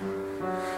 Música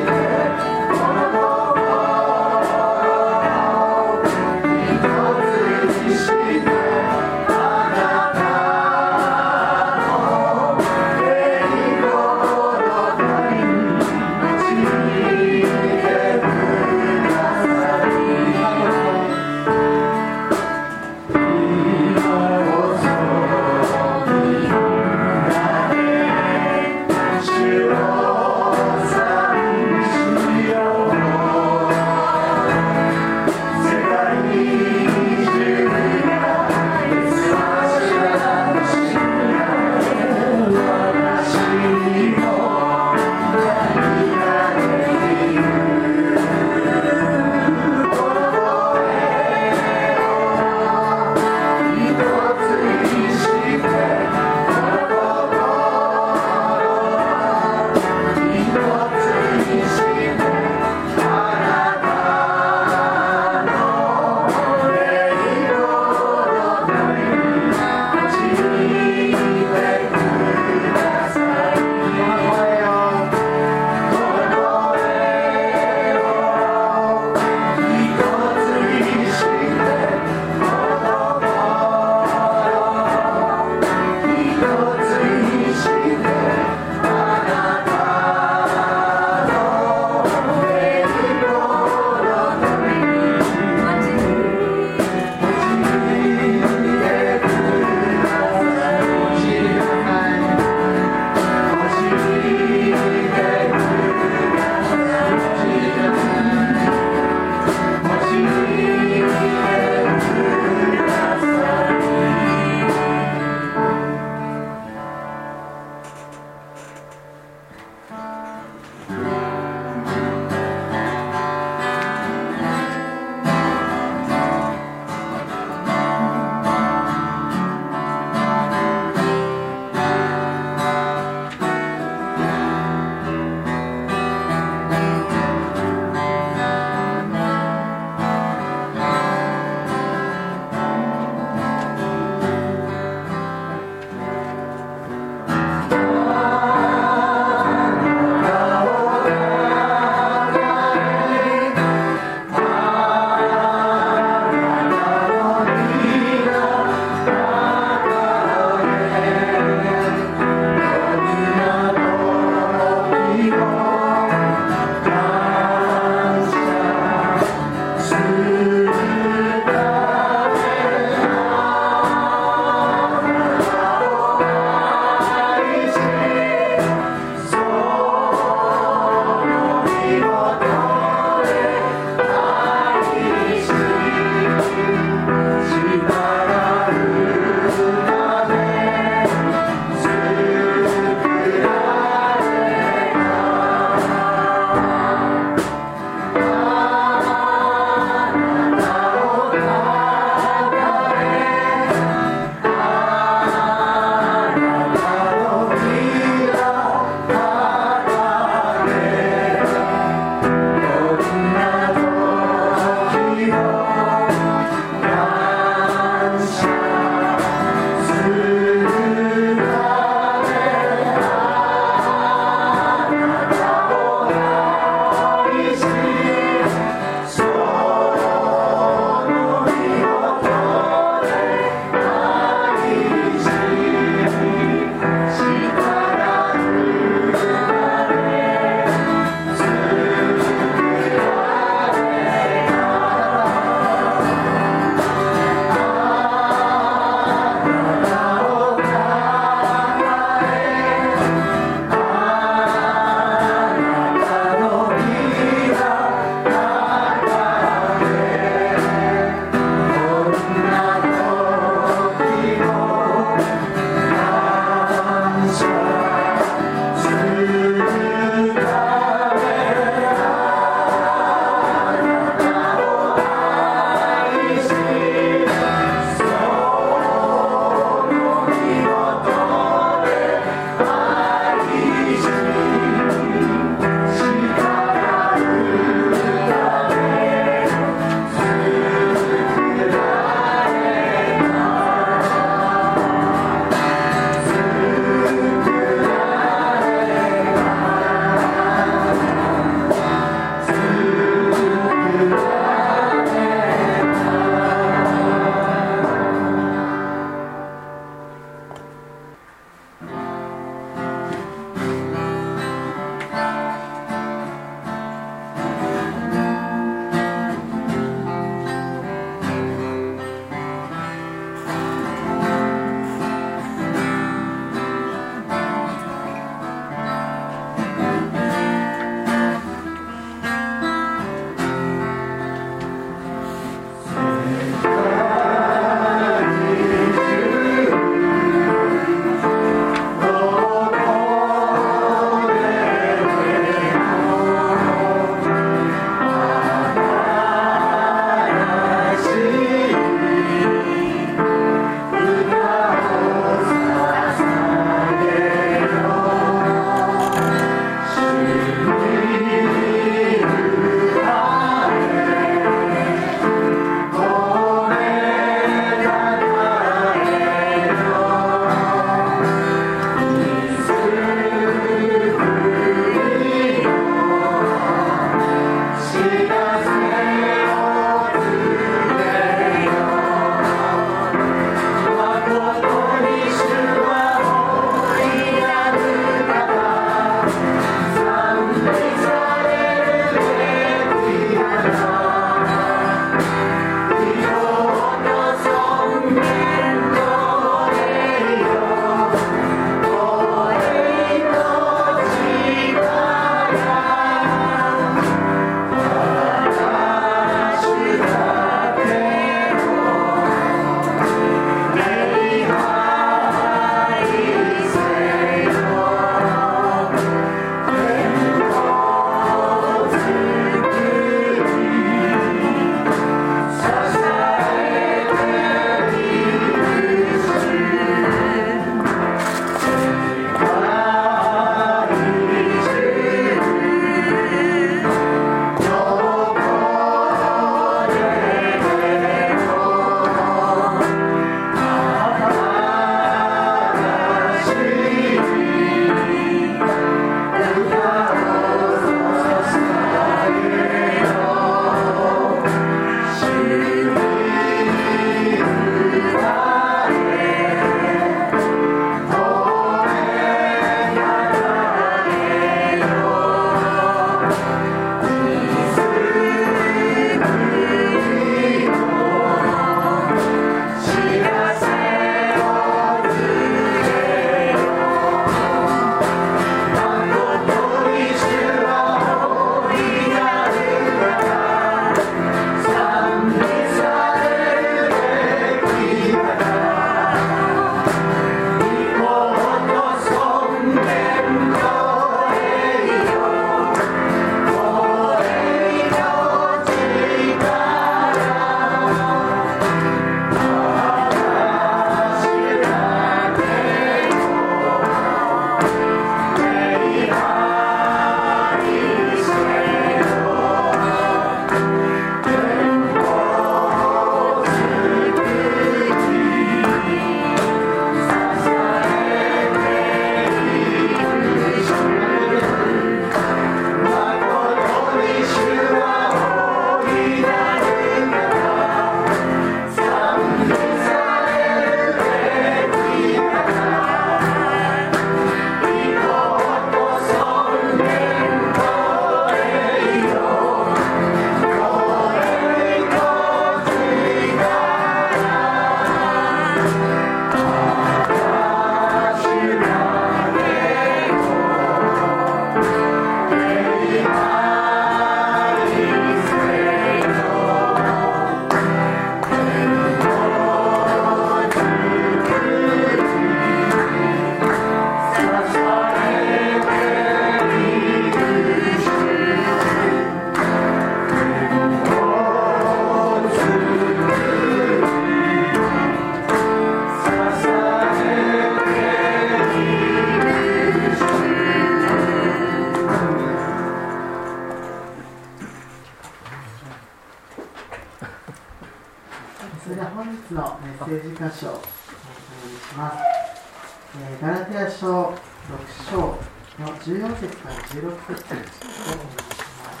14節から16節をお読みします。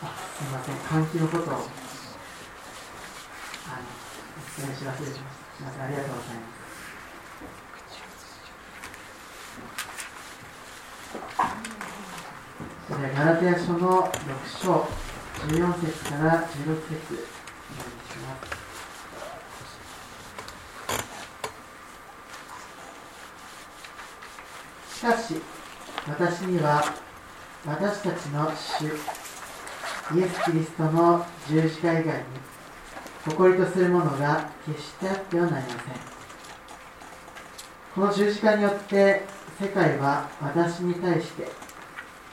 あすみません、換気のことをあのお伝えし忘れしました。すみません、ありがとうございます。ガラテヤ書の6章14節から16節お願いしますしかし私には私たちの主イエス・キリストの十字架以外に誇りとするものが決してあってはなりません。この十字架によって世界は私に対して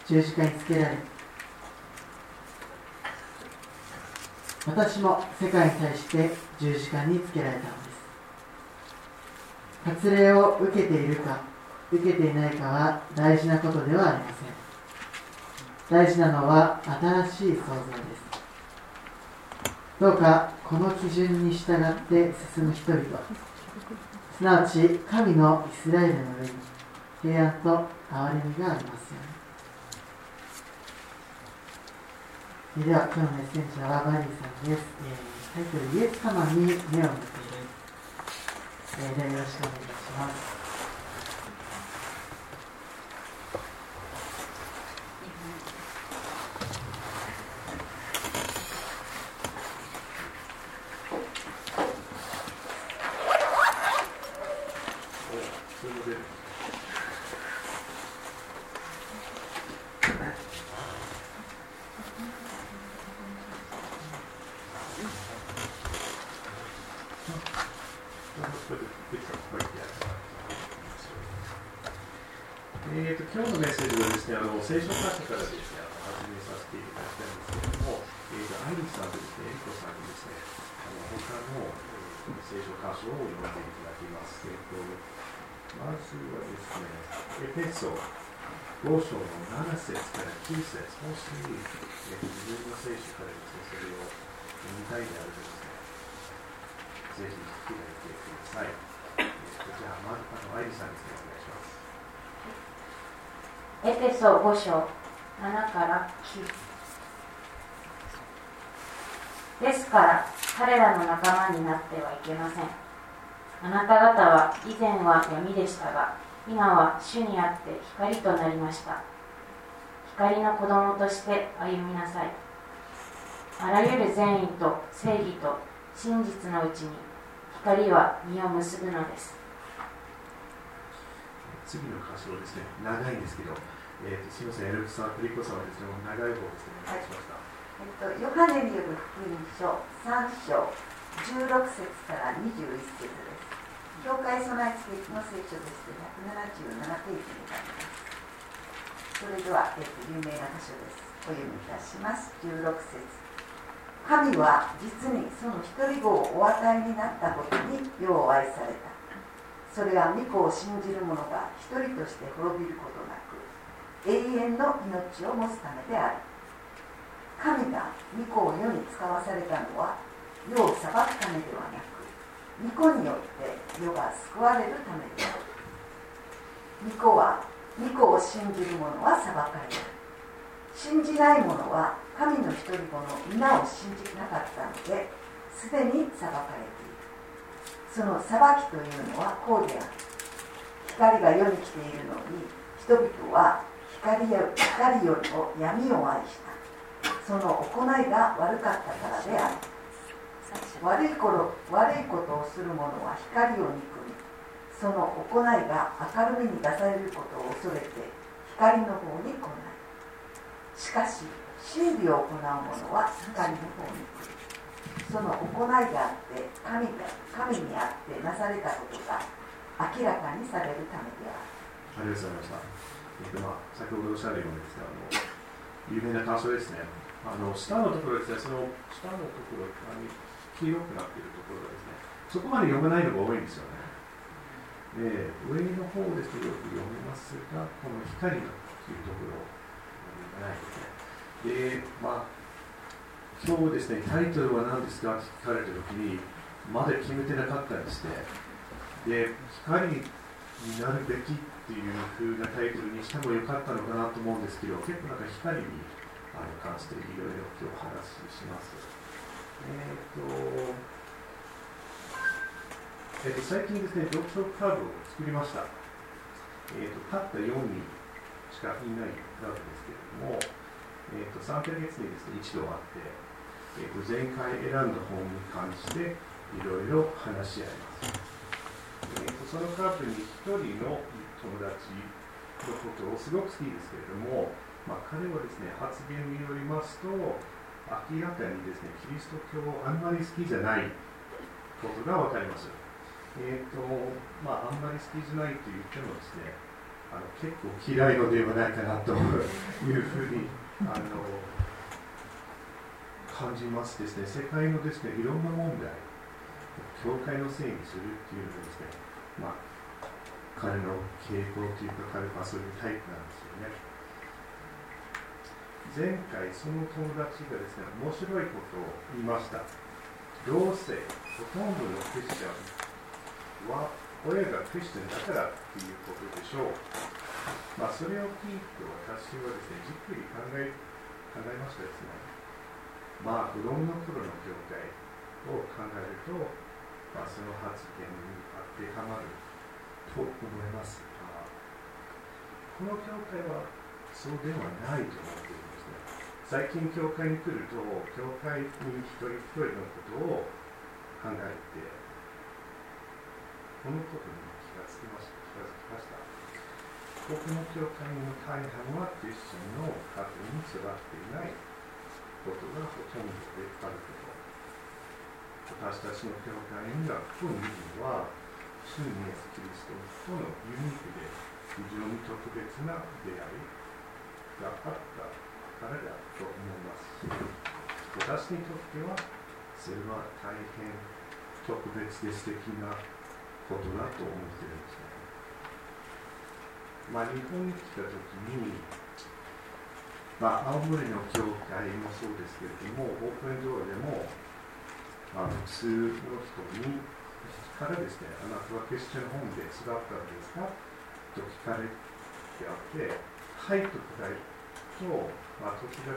十字架につけられ私も世界に対して十字架につけられたのです。割礼を受けているか受けていないかは大事なことではありません大事なのは新しい創造ですどうかこの基準に従って進む人々すなわち神のイスラエルの上に平安と憐れみがありますようにでは、今日のメッセンジャーはバリーさんです。えー、タイトル、イエス様に目を向ける。えー、ではよろしくお願いします。聖書箇所からですね、始めさせていただきたいんですけれども、えーと、アイリスさんとですね、エリコさんにですね、あの他の、えー、聖書箇所を読んでいただきます。えーと、まずはですね、エペソ5章の7節から9節もし、えー、自分の聖書からですね、それを読みたいであるとですね、ぜひ開いてください。えーと、じゃあ、まずあのアイリさんですね、お願いします。エペソ5章7から9ですから彼らの仲間になってはいけません。あなた方は以前は闇でしたが今は主にあって光となりました。光の子供として歩みなさい。あらゆる善意と正義と真実のうちに光は実を結ぶのです。次の箇所ですね、長いんですけど、えーと、すみません、エルフさん、クリコさんはですね、長い方ですね、お願いしました。えっと、ヨハネによる福音書3章16節から21節です。教会備え付けの聖書ですと177ページになります。それでは、えっと、有名な箇所です。お読みいたします。16節神は実にその一人子をお与えになったことに世を愛された。それは御子を信じる者が一人として滅びることなく永遠の命を持つためである。神が御子を世に使わされたのは世を裁くためではなく御子によって世が救われるためである。御子は御子を信じる者は裁かれる。信じない者は神の一人子の皆を信じなかったのですでに裁かれている。その裁きというのはこうである。光が世に来ているのに人々は光よ光よりも闇を愛した。その行いが悪かったからである。悪い頃悪いことをする者は光を憎みその行いが明るみに出されることを恐れて光の方に来ない。しかし真理を行う者は光の方に来る。その行いがあって神が神にあってなされたことが明らかにされるためである。ありがとうございました、えっとまあ、先ほどおっしゃるようにですねあの有名な感想ですね。あの下のところですねその下のところ黄色くなっているところがですねそこまで読めないのが多いんですよね。で上の方ですとよく読めますがこの光のというところ読めないででまあ今日ですね、タイトルは何ですかって聞かれたときに、まだ決めてなかったんですね。で、光になるべきっていう風なタイトルにしてもよかったのかなと思うんですけど、結構なんか光にあの関していろいろ今日話しします。えっ、と、えー、と最近ですね、読書クラブを作りました。えーと、たった4人しかいないクラブですけれども、えーと、3ヶ月にですね、一度会って、えーと、前回選んだ本に関していろいろ話し合います。えー、とそのクラブに1人の友達のことをすごく好きですけれども、まあ、彼はですね、発言によりますと、明らかにですね、キリスト教をあんまり好きじゃないことが分かります。えーとまあ、あんまり好きじゃないと言ってもですね、あの結構嫌いのではないかなというふうにあの感じますですね、世界のですねいろんな問題、教会のせいにするっていうのはですね、まあ、彼の傾向というか、彼はそういうタイプなんですよね。前回、その友達がですね、面白いことを言いました。どうせ、ほとんどのクリスチャンは親がクリスチャンだからっていうことでしょう。まあ、それを聞いて私はですね、じっくり考え考えましたですね。まあ、子供の頃の教会を考えると、まあ、その発言に当てはまると思います。あ、この教会はそうではないと思っているんですね。最近教会に来ると、教会に一人一人のことを考えて、このことに気がつきました。気がつきました。僕の教会の大半はクリスチャンの家庭に育っていないことがほとんどであること。私たちの教会には今日見るのは、主イエスキリストとのユニークで非常に特別な出会いがあったからだと思います。私にとっては、それは大変特別で素敵なことだと思ってるんですね。まあ、日本に来た時に、まあ、青森の教会もそうですけれども、オープンドアでも、まあ、普通の人にからですね、あなたはクリスチャンホームで育ったんですか？と聞かれてあって、はいと答えると、まあ、時々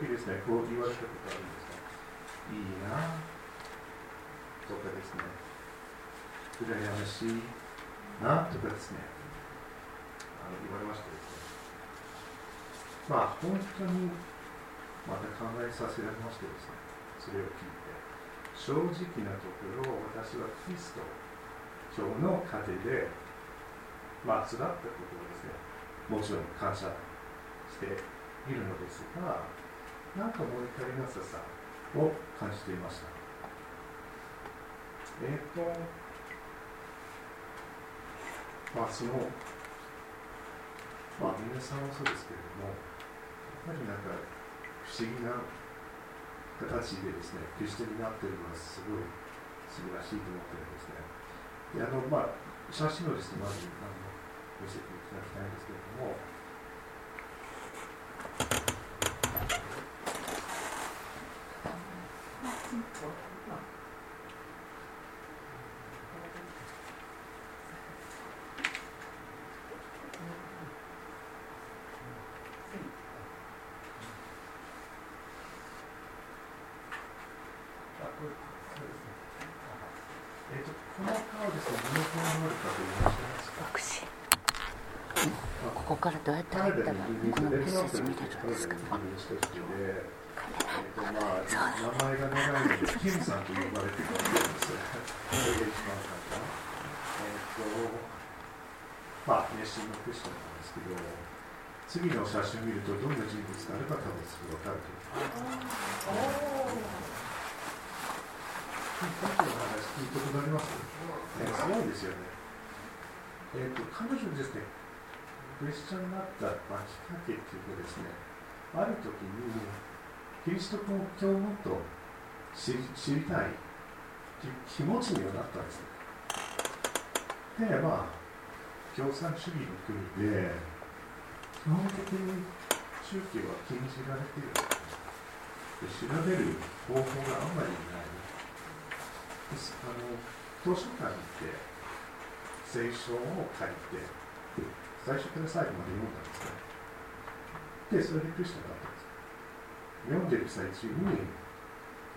ですね、こう言われたことあるんですが、いいなとかですね、羨ましいなとかですね。あの言われましたですね。まあ本当にまた考えさせられましてですね。それを聞いて。正直なところ私はキリスト教の過程でまあ育ったことをですね。もちろん感謝しているのですがなんか物足りなささを感じていました。えっ、ー、とまあそのまあ皆さんもそうですけれどもやっぱりなんか不思議な形でですねクリスチャンになっているのはすごい素晴らしいと思ってるんですね。であのまあ写真をですねまずあの見せていただきたいんですけれどもからどうやって入ったらこのメッセージ見れるんですか名前が長いので、キムさんと呼ばれていたんです。それが一番簡単。えっ、ーと、まあ、熱心のクリスチャンなんですけど、次の写真を見ると、どんな人物かあれば多分すぐ分かると思います。さっきの話聞いたことあります、ね、すごいですよね。えっ、ーと、彼女ですね、クリスチャンになったまあ、きっかけっていうとですね、ある時に、キリスト教をもっと知りたいという気持ちにはなったんですね。で、まあ、共産主義の国で、基本的に宗教は禁じられている。調べる方法があんまりないですあの図書館に行って聖書を借りて最初から最後まで読んだんですねでそれでクリスチャンだったんです読んでる最中に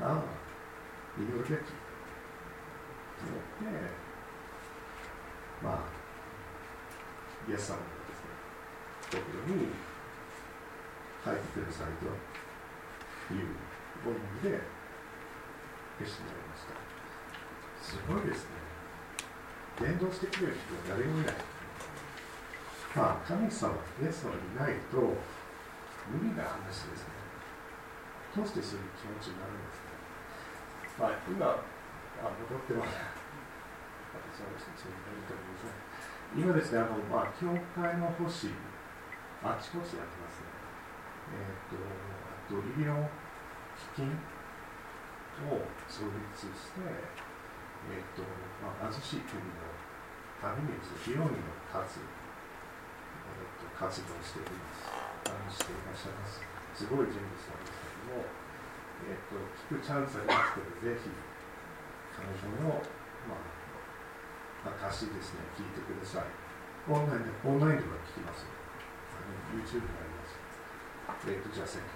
ああ祈るべきと思ってまあイエス様がですねところに書いてくださいという思いで決心になりましたすごいですね伝道してくれる人は誰もいないまあ神様イエス様いないと無理な話ですね。どうしてそういう気持ちになるんですか？まあ今あ戻ってます私はです今ですねあのまあ教会の星あちこちやってますね。えっ、とあと医療基金を創立して、えっ、とまあ、貧しい国のために病院の数、えっと活動しておりますあのしていらっしゃいますすごい人物なんですけども、えっと聞くチャンスありますのでぜひ彼女の、まあ、証ですね聞いてください。オンラインでオンラインでは聞きますあの YouTube にありますえっ、とじゃあ先に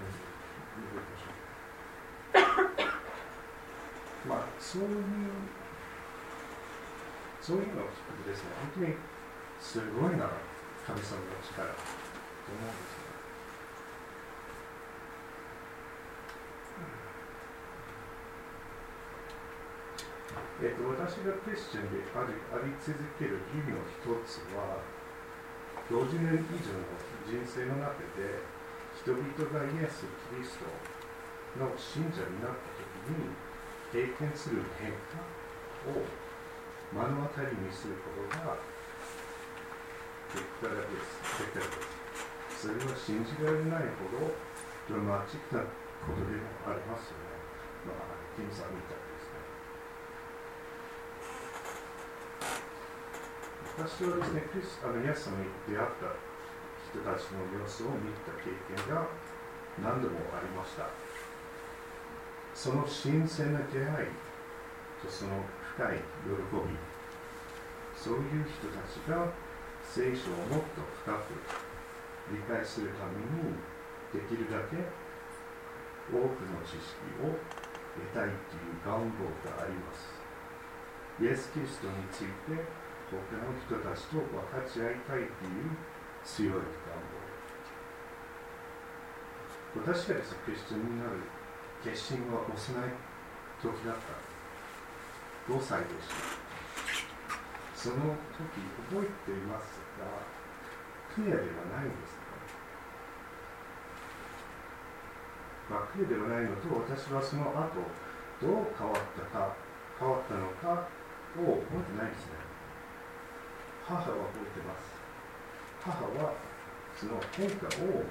戻りましょうまあ、そういう、そういうのを聞くとですね、本当にすごいな、神様の力と思うんですね。えっと、私がクリスチャンでありあり続ける。意味の一つは、50年以上の人生の中で、人々がイエス・キリストの信者になったときに、経験する。変化を目の当たりにする。ことができたらです。できたらです。それは信じられないほどドラマチックなことでもありますよね。まあ、キムさんみたいですね。私はですね、クリスあのイエス様に出会った人たちの様子を見た経験が何度もありました。その新鮮な出会いとその深い喜び、そういう人たちが聖書をもっと深く理解するためにできるだけ多くの知識を得たいという願望があります。イエス・キリストについて他の人たちと分かち合いたいという強い願望。私がですね、クリスチャンになる決心は幼い時だった5歳でしたその時覚えていますがクリアではないんですまあ、クリアではないのと私はその後どう変わったか変わったのかを覚えてないですね母は覚えてます母はその変化を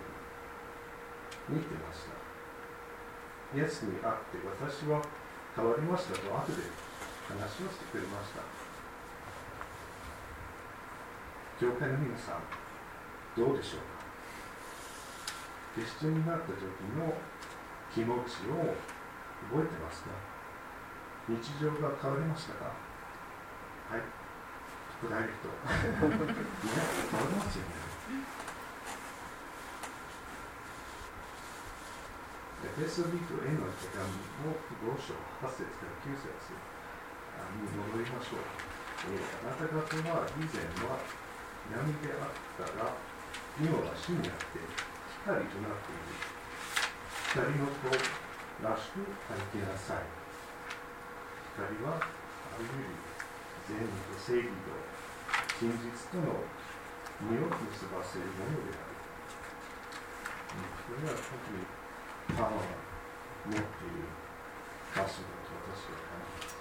見てましたイエスに会って私は変わりましたと後で話をしてくれました教会の皆さんどうでしょうか？クリスチャンになった時の気持ちを覚えてますか？日常が変わりましたか？はい。答える人。ね変わりますよね。エペソビトへの手紙の5章8節から9節に戻りましょう、えー。あなた方は以前は闇であったが、今は主にあって光となっている。光の子らしく歩きなさい。光はあるゆる善と正義と真実との身を結ばせるものである。これは本当にパワーを持っている場所だと私は感じます。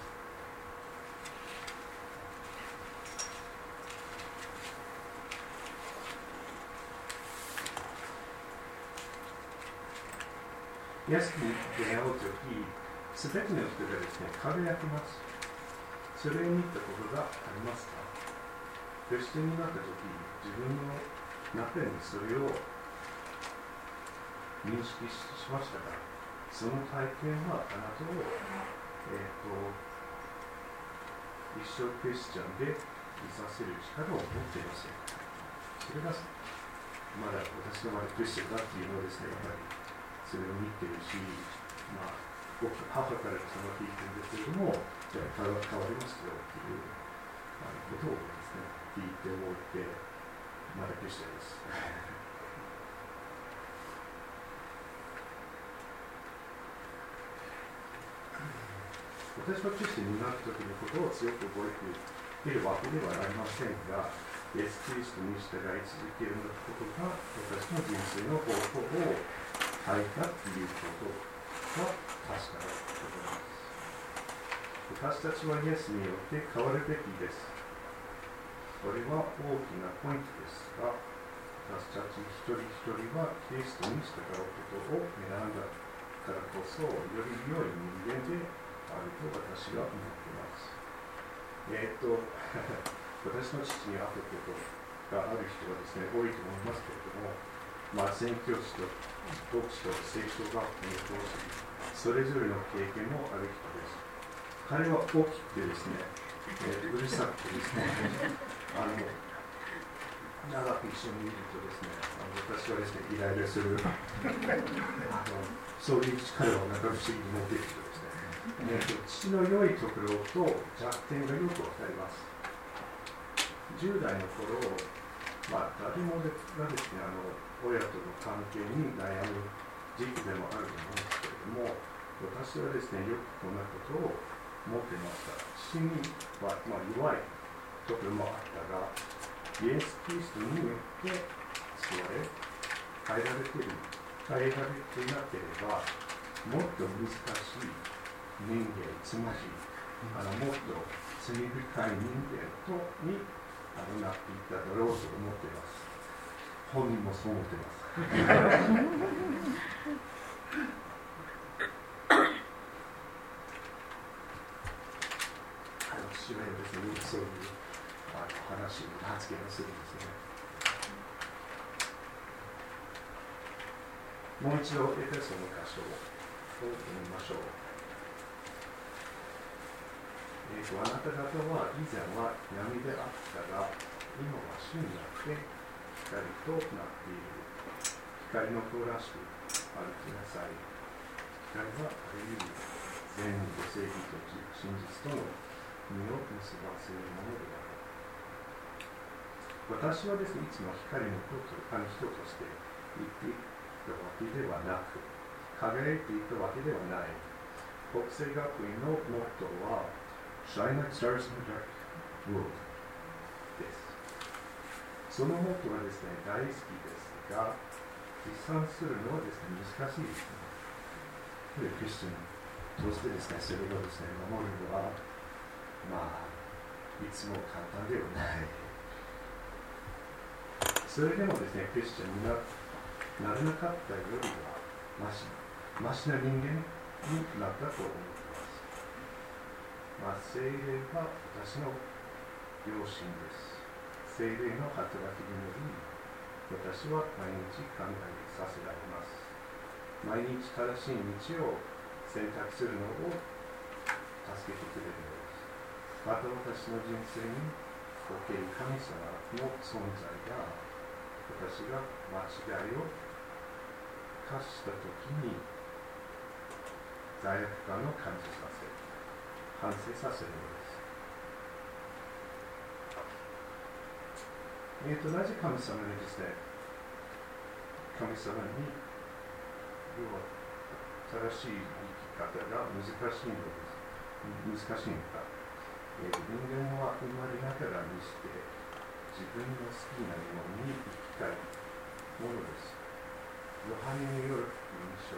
イエスに出会おうとき、すべての人がですね、輝きます。それを見たことがありますか？クリスチャンになったとき、自分の中にそれを認識しましたが、その体験はあなたを、えーと、一生クリスチャンでいさせる力を持っていませんそれがまだ私がまだクリスチャンだっていうのをですねやっぱりそれを見てるしまあ僕母からその聞いてるんですけれどもじゃあ変わりますよっていうあのことをですね聞いておいてまだクリスチャンです私は決して担った時のことを強く覚えているわけではありませんが、イエス・キリストに従い続けることが私の人生の方法を変えたということが確かなことです。私たちはイエスによって変わるべきです。それは大きなポイントですが、私たち一人一人はキリストに従うことを選んだからこそ、より良い人間であると私は思っています。えー、っと、私の父に会ったことがある人はですね、多いと思いますけれども、まあ、宣教師と牧師と聖書学校の講師、それぞれの経験もある人です。彼は大きくてですね、えー、うるさくてですね、あの長く一緒にいるとですね、あの私はですね、イライラする、あのそういう彼はなんか不思議に持っている人えーと、父の良いところと弱点がよくわかります。10代の頃、まあ、誰もがですね、あの親との関係に悩む時期でもあると思うんですけれども、私はですね、よくこんなことを持ってました。父には、まあ、弱いところもあったが、イエス・キリストによって救われ、変えられている、変えられていなければ、もっと難しい人間つまりあのもっと罪深い人間とにあのなっていただろうと思っています本人もそう思ってます。あの父親ですねそういうあの話発言をするんですね。もう一度エペソの箇所を読みましょう。えーと、あなた方は以前は闇であったが、今は主にあって光となっている。光の子らしく歩きなさい。光はあらゆる善意と正義と真実との身を結ばせるものである。私はですね、いつも光の子とあの人として言っていたわけではなく、輝いていたわけではない。国政学院のモットーは、Shine like stars in the dark world。そのモットーはですね、大好きですが、実践するのはですね、難しいですね。で、クリスチャンとしてですね、それをですね、守るのは、まあ、いつも簡単ではない。それでもですね、クリスチャンにななれなかったよりは、ましましな人間になったと思います。まあ、精霊は私の両親です。精霊の働きにより、私は毎日考えさせられます。毎日正しい道を選択するのを助けてくれるのです。また私の人生における神様の存在が、私が間違いを犯したときに罪悪感を感じさせる。完成させるのです。えーと、なぜ神様にですね、神様に、要は正しい生き方が難しいのです。難しいのか。えー、人間は生まれながらにして、自分の好きなように生きたいものです。ヨハネによる印象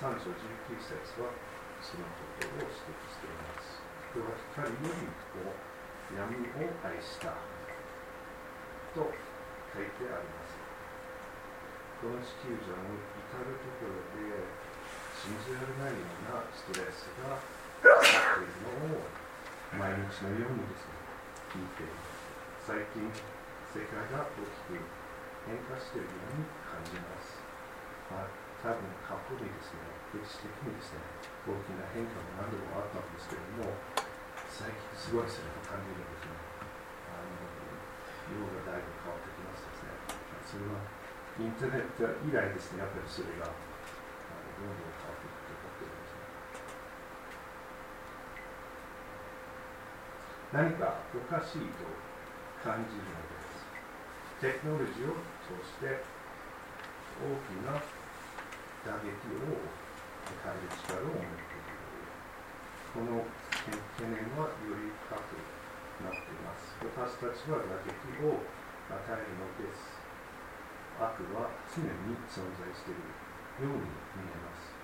3章19節は、そのことを指摘しています。人は光よりも闇を愛したと書いてあります。この地球上の至るところで信じられないようなストレスが起こっているのを毎日のようにですね、聞いています。最近、世界が大きく変化しているように感じます。まあ、多分過去にですね、歴史的にですね、大きな変化も何度もあったんですけれども、最近すごいそれを感じるんですね。あのがだいぶ変わってきますですね。それはインターネット以来ですね、やっぱりそれがあのどんどん変わっていくと思っているんですね。何かおかしいと感じるのです。テクノロジーを通して大きな打撃を変える力を持っている。この懸念はより深くなっています。私たちは打撃を与えるのです。悪は常に存在しているように見えます。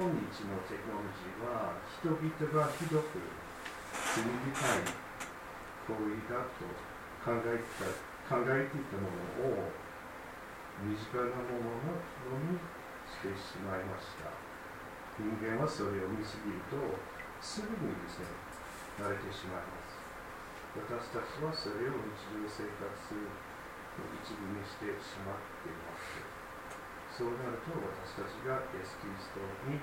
今日のテクノロジーは人々がひどく罪深い行為だと考えてた考えていたものを身近なもののようにしてしまいました。人間はそれを見すぎるとすぐにですね、慣れてしまいます。私たちはそれを日常生活の一部にしてしまっています。そうなると私たちがイエス・キリストに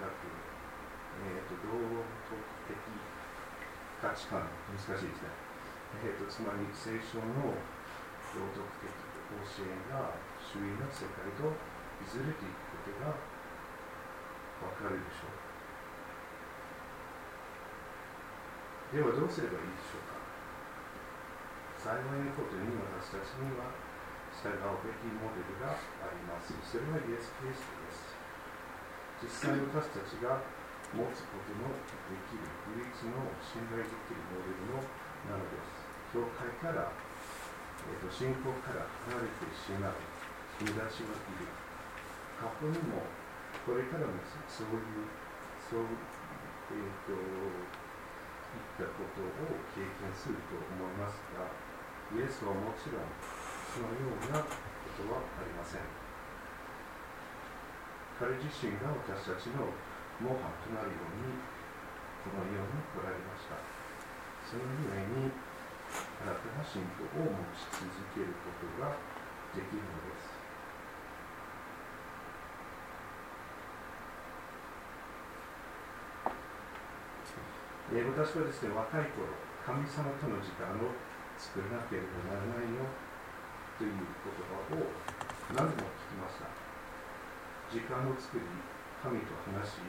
抱く、えーと、道徳的価値観、難しいですね。えーと、つまり聖書の道徳的教えが周囲の世界とずれていくことがわかるでしょう。ではどうすればいいでしょうか幸いなことに私たちには従うべきモデルがあります。それはイエス・キリストです。実際私たちが持つことのできる唯一の信頼できるモデルのなのです。教会から、えーと、信仰から離れてしまう友達がいる。過去にもこれからもそういう、そう、え、ー、と、いったことを経験すると思いますが、イエスはもちろんそのようなことはありません。彼自身が私たちの模範となるように、このように来られました。そのゆえに、新たな信仰を持ち続けることができるのです。えー、私はですね、若い頃、神様との時間を作らなければならないよという言葉を何度も聞きました。時間を作り、神と話し、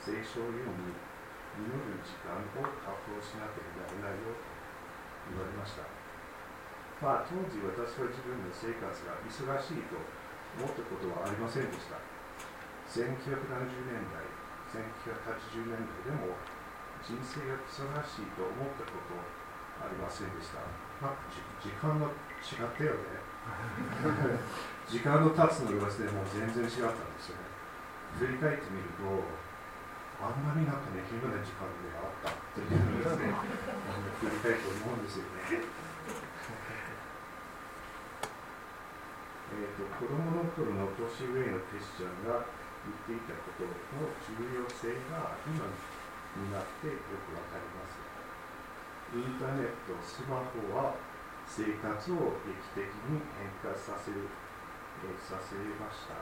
聖書を読み、祈る時間を確保しなければならないよと言われました。まあ、当時私は自分の生活が忙しいと思ったことはありませんでした。1970年代、1980年代でも人生が忙しいと思ったことありませんでした？まあ、時間が違ったよね。時間の経つのがですね、もう全然違ったんですよね。振り返ってみると、あんなになんかね、暇な時間であったっていうのですね、振り返って思うんですよね。えーと子供の頃の年上のクリスチャンが言っていたことの重要性が今になってよくわかります。インターネット、スマホは生活を劇的に変化させる、させました。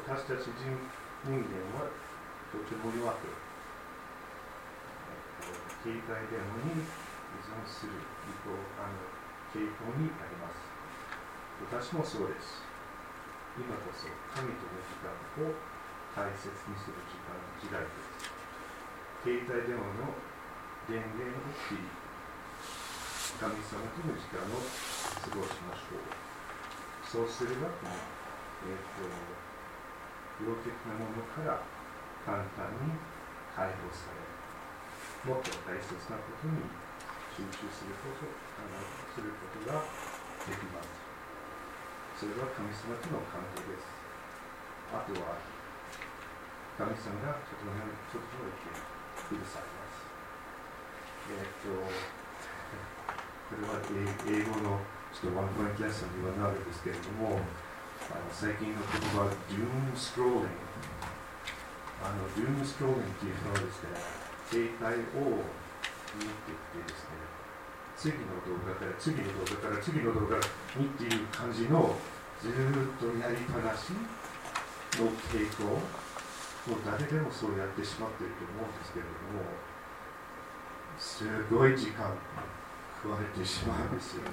私たち人人間はとても弱く、携帯電話に依存する意向あの傾向にあります。私もそうです。今こそ神との時間を大切にする時間時代です。携帯電話の電源を切り、神様との時間を過ごしましょう。そうすればこの、えーと、病的なものから簡単に解放され、もっと大切なことに集中すること、することができます。それは神様との関係です。あとは、神様が整え整えてくださいます。えっ、と、これは英語のちょっとワンポイントレッスンにはなるんですけれども、あの最近の言葉、doom scrolling。あの、doom scrolling っていうのはですね、携帯を見ていってですね、次の動画から次の動画から次の動画にっていう感じのずっとやりっぱなしの傾向もう誰でもそうやってしまっていると思うんですけれどもすごい時間食われてしまうんですよね。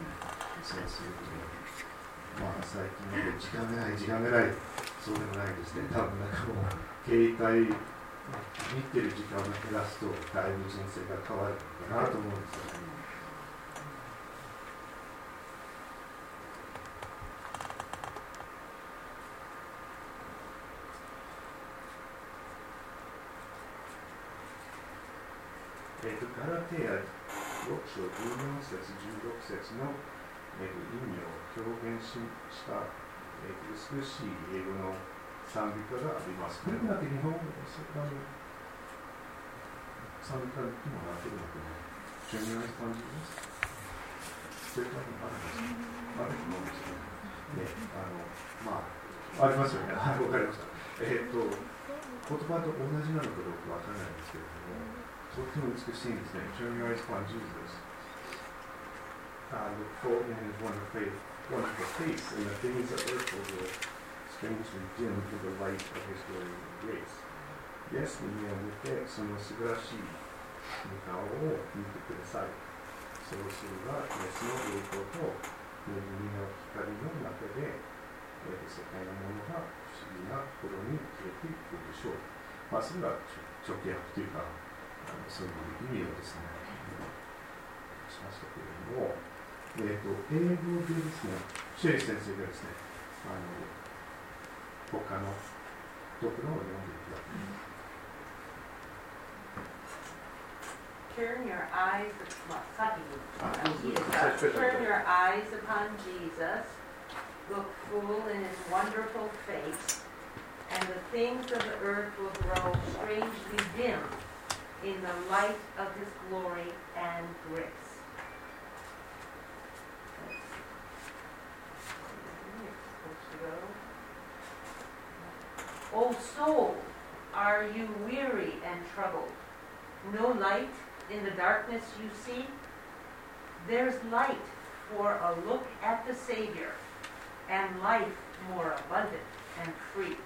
そうするとまあ最近で時間がない時間がない。そうでもないですね。多分なんかもう携帯見てる時間を減らすとだいぶ人生が変わるのかなと思うんですよねえーと、ガラテヤ6章14節16節の、えーと、意味を表現しした、え美しい英語の賛美歌があります。これだけ日本語の賛美歌にもなってるのかなジェニアイ感じですそういう感じもあるんですあると思うんですね。ね、あの、まあ、ありますよね。はい、わかりました。えっ、ー、と、言葉と同じなのかどうかわからないんですけれども、とっても美しいんですね。Turn your eyes upon Jesus. Uh, look full in his wonderful face, wonderful face, and the things of earth will grow strangely dim to the light of his glory and grace. イエスに目を向け、その素晴らしい御顔を見てください。そうすれば、イエスの栄光と恵みの光の中で、世界のものが不思議なところに消えていくでしょう。まあ、それが直訳というか、そういう意味をですね、しましたけれども、えーと、英語でですね、シェリー先生がですね、あの他のところを読んでいただきます。Turn your eyes, well, Turn your eyes upon Jesus, look full in his wonderful face, and the things of the earth will grow strangely dim in the light of his glory and grace. O soul, are you weary and troubled? No light in the darkness you see? There's light for a look at the Savior, and life more abundant and free.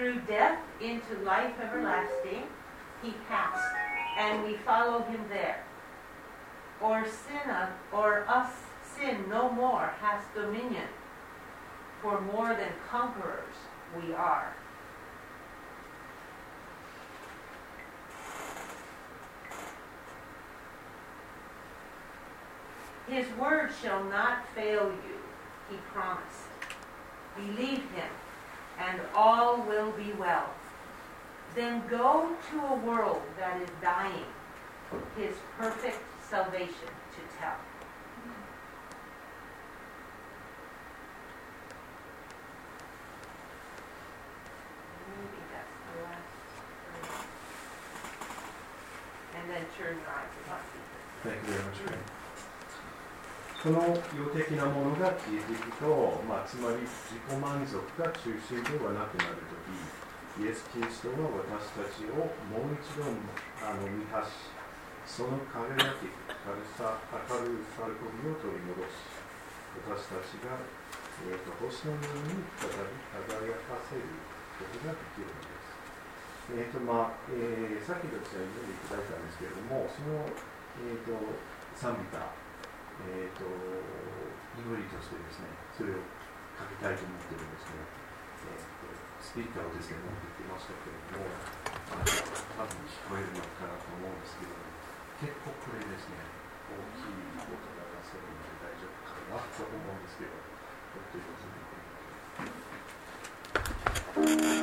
Through death into life everlasting, he passed, and we follow him there. Or sin or us sin no more has dominion, for more than conquerors we are. His word shall not fail you, he promised. Believe him and all will be well. Then go to a world that is dying, his perfect salvation to tell. その予的なものが消えていくと、まあ、つまり自己満足が中心ではなくなるとき、イエス・キリストは私たちをもう一度あの満たし、その輝き、軽さ、明るさ喜びを取り戻し、私たちが、えーと、星のように再び輝かせることができるのです。えーとまあえー、さっきの記者に読んでいただいたんですけれども、その、えーと、賛美歌、えーと、祈りとしてですね、それをかけたいと思ってるんですね。えーと、スピーカーをですね、持ってきましたけれども、あの多分聞こえるのかなと思うんですけど、結構これですね、大きい音が出せるので大丈夫かなと思うんですけど、ちょっと様子見てみて。